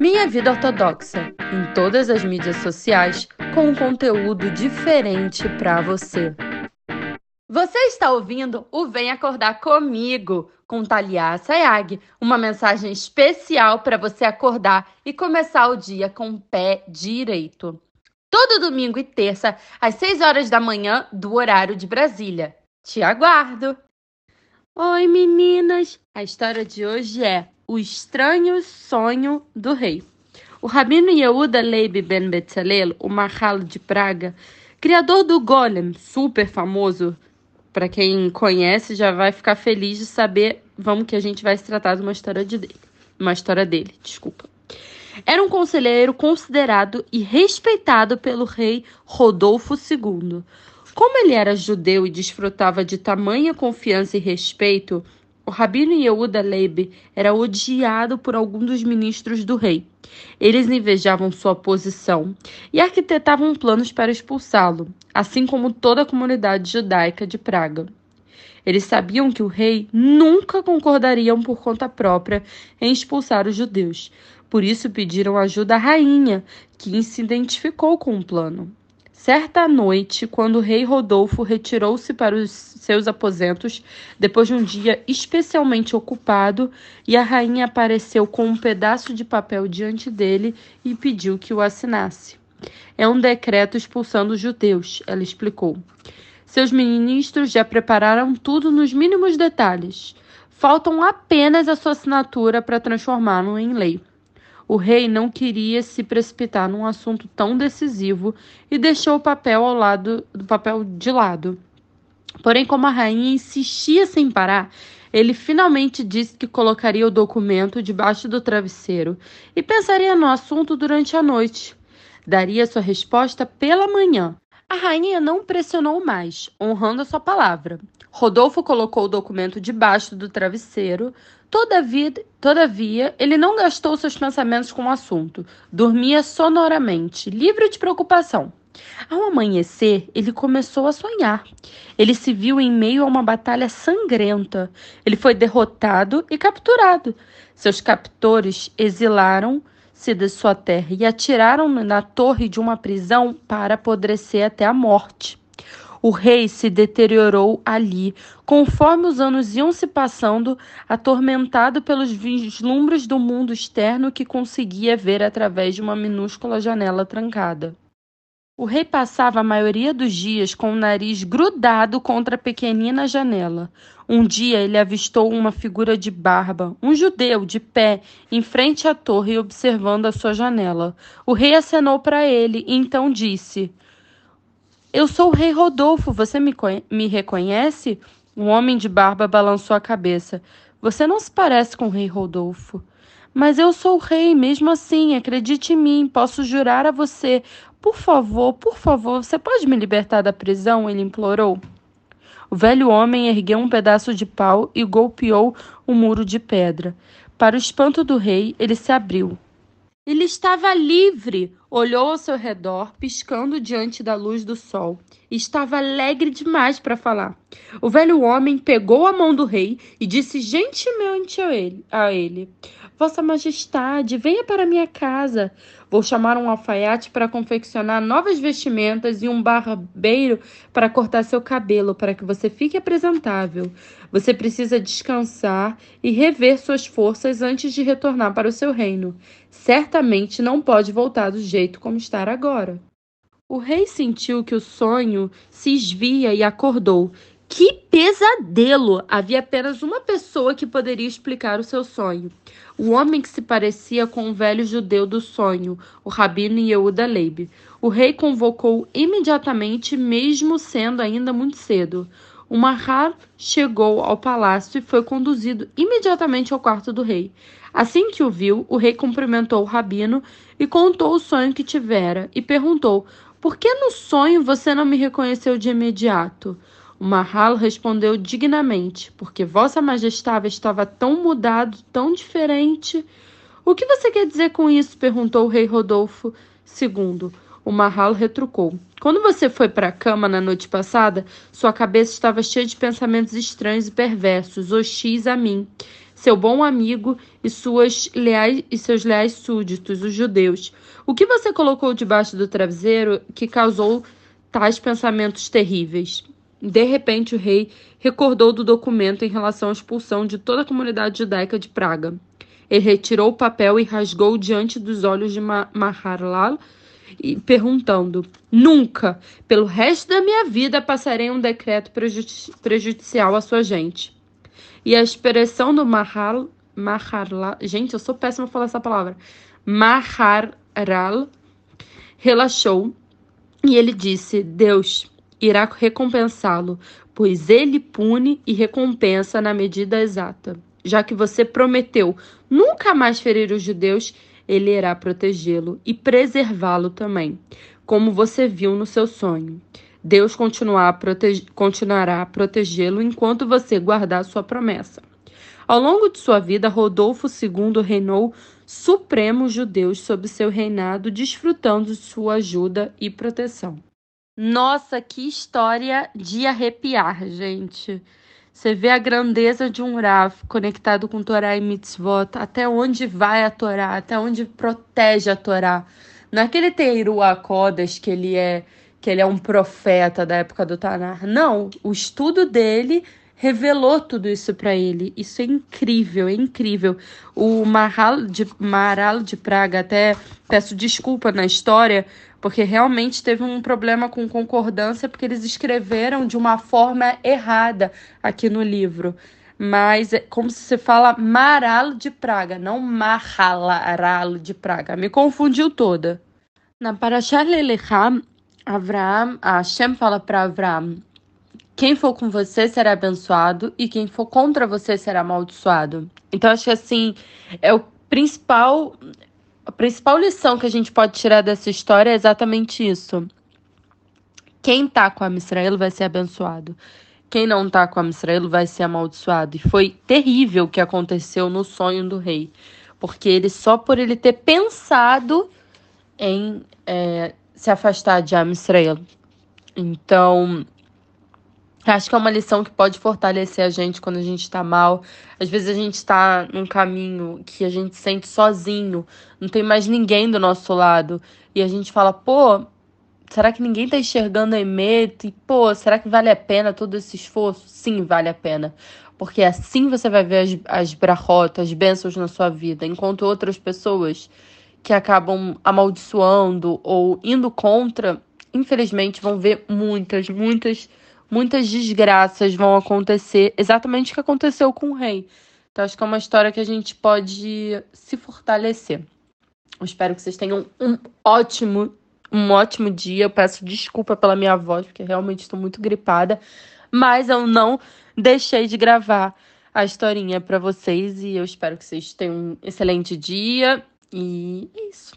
Minha Vida Ortodoxa, em todas as mídias sociais, com um conteúdo diferente para você. Você está ouvindo o Vem Acordar Comigo, com Talia Sayag, uma mensagem especial para você acordar e começar o dia com o pé direito. Todo domingo e terça, às 6 horas da manhã, do horário de Brasília. Te aguardo! Oi, meninas! A história de hoje é O Estranho Sonho do Rei. O rabino Yehuda Leib ben Betzalel, o Mahalo de Praga, criador do Golem, super famoso, para quem conhece já vai ficar feliz de saber, vamos que a gente vai se tratar de uma história de dele, uma história dele, desculpa. Era um conselheiro considerado e respeitado pelo rei Rodolfo II. Como ele era judeu e desfrutava de tamanha confiança e respeito, o rabino Yehuda Leib era odiado por alguns dos ministros do rei. Eles invejavam sua posição e arquitetavam planos para expulsá-lo, assim como toda a comunidade judaica de Praga. Eles sabiam que o rei nunca concordaria por conta própria em expulsar os judeus. Por isso pediram ajuda à rainha, que se identificou com o plano. Certa noite, quando o rei Rodolfo retirou-se para os seus aposentos, depois de um dia especialmente ocupado, e a rainha apareceu com um pedaço de papel diante dele e pediu que o assinasse. É um decreto expulsando os judeus, ela explicou. Seus ministros já prepararam tudo nos mínimos detalhes. Faltam apenas a sua assinatura para transformá-lo em lei. O rei não queria se precipitar num assunto tão decisivo e deixou o papel ao lado do papel de lado. Porém, como a rainha insistia sem parar, ele finalmente disse que colocaria o documento debaixo do travesseiro e pensaria no assunto durante a noite. Daria sua resposta pela manhã. A rainha não pressionou mais, honrando a sua palavra. Rodolfo colocou o documento debaixo do travesseiro, Todavia, todavia, ele não gastou seus pensamentos com o assunto. Dormia sonoramente, livre de preocupação. Ao amanhecer, ele começou a sonhar. Ele se viu em meio a uma batalha sangrenta. Ele foi derrotado e capturado. Seus captores exilaram-se de sua terra e atiraram na torre de uma prisão para apodrecer até a morte. O rei se deteriorou ali, conforme os anos iam se passando, atormentado pelos vislumbres do mundo externo que conseguia ver através de uma minúscula janela trancada. O rei passava a maioria dos dias com o nariz grudado contra a pequenina janela. Um dia ele avistou uma figura de barba, um judeu de pé, em frente à torre observando a sua janela. O rei acenou para ele e então disse: eu sou o rei Rodolfo, você me, me reconhece? O homem de barba balançou a cabeça. Você não se parece com o rei Rodolfo. Mas eu sou o rei, mesmo assim, acredite em mim, posso jurar a você. Por favor, por favor, você pode me libertar da prisão? Ele implorou. O velho homem ergueu um pedaço de pau e golpeou o um muro de pedra. Para o espanto do rei, ele se abriu. Ele estava livre, olhou ao seu redor, piscando diante da luz do sol. Estava alegre demais para falar. O velho homem pegou a mão do rei e disse gentilmente a ele, a ele: Vossa Majestade, venha para minha casa. Vou chamar um alfaiate para confeccionar novas vestimentas e um barbeiro para cortar seu cabelo, para que você fique apresentável. Você precisa descansar e rever suas forças antes de retornar para o seu reino. Certamente não pode voltar do jeito como está agora. O rei sentiu que o sonho se esvia e acordou. Que pesadelo! Havia apenas uma pessoa que poderia explicar o seu sonho. O homem que se parecia com o velho judeu do sonho, o rabino Yehuda Leib. O rei convocou imediatamente, mesmo sendo ainda muito cedo. O Mahar chegou ao palácio e foi conduzido imediatamente ao quarto do rei. Assim que o viu, o rei cumprimentou o rabino e contou o sonho que tivera e perguntou: Por que no sonho você não me reconheceu de imediato? O Mahalo respondeu dignamente, porque Vossa Majestade estava tão mudado, tão diferente. O que você quer dizer com isso? perguntou o rei Rodolfo II. O Mahalo retrucou. Quando você foi para a cama na noite passada, sua cabeça estava cheia de pensamentos estranhos e perversos, hostis a mim. seu bom amigo e, suas leais, e seus leais súditos, os judeus. O que você colocou debaixo do travesseiro que causou tais pensamentos terríveis? De repente, o rei recordou do documento em relação à expulsão de toda a comunidade judaica de Praga. Ele retirou o papel e rasgou diante dos olhos de Maharlal, e perguntando: Nunca, pelo resto da minha vida, passarei um decreto prejudici prejudicial à sua gente. E a expressão do Mahal, gente, eu sou péssima falar essa palavra. Maharal relaxou e ele disse: Deus irá recompensá-lo, pois ele pune e recompensa na medida exata. Já que você prometeu nunca mais ferir os judeus, ele irá protegê-lo e preservá-lo também, como você viu no seu sonho. Deus continuará a protegê-lo enquanto você guardar sua promessa. Ao longo de sua vida, Rodolfo II reinou supremo judeus sob seu reinado, desfrutando de sua ajuda e proteção. Nossa, que história de arrepiar, gente. Você vê a grandeza de um Rav conectado com Torá e Mitzvot, até onde vai a Torá, até onde protege a Torá. Naquele é Teiru Akodas que ele é que ele é um profeta da época do Tanar. Não, o estudo dele revelou tudo isso para ele. Isso é incrível, é incrível. O Maral de, Maral de Praga, até peço desculpa na história, porque realmente teve um problema com concordância, porque eles escreveram de uma forma errada aqui no livro. Mas é como se fala Maralo de Praga, não Mahalaralo de Praga. Me confundiu toda. Na Parashat Lelecham, Avraham, a Hashem fala para Avraham, quem for com você será abençoado e quem for contra você será amaldiçoado. Então acho que assim, é o principal a principal lição que a gente pode tirar dessa história é exatamente isso. Quem tá com a Israel vai ser abençoado. Quem não tá com a Israel vai ser amaldiçoado. E foi terrível o que aconteceu no sonho do rei. Porque ele, só por ele ter pensado em é, se afastar de Israel. Então, Acho que é uma lição que pode fortalecer a gente quando a gente está mal. Às vezes a gente está num caminho que a gente sente sozinho, não tem mais ninguém do nosso lado. E a gente fala, pô, será que ninguém está enxergando a Emet? E, pô, será que vale a pena todo esse esforço? Sim, vale a pena. Porque assim você vai ver as, as as bênçãos na sua vida. Enquanto outras pessoas que acabam amaldiçoando ou indo contra, infelizmente vão ver muitas, muitas muitas desgraças vão acontecer, exatamente o que aconteceu com o rei. Então, acho que é uma história que a gente pode se fortalecer. Eu espero que vocês tenham um ótimo, um ótimo dia. Eu peço desculpa pela minha voz, porque realmente estou muito gripada. Mas eu não deixei de gravar a historinha para vocês e eu espero que vocês tenham um excelente dia. E é isso.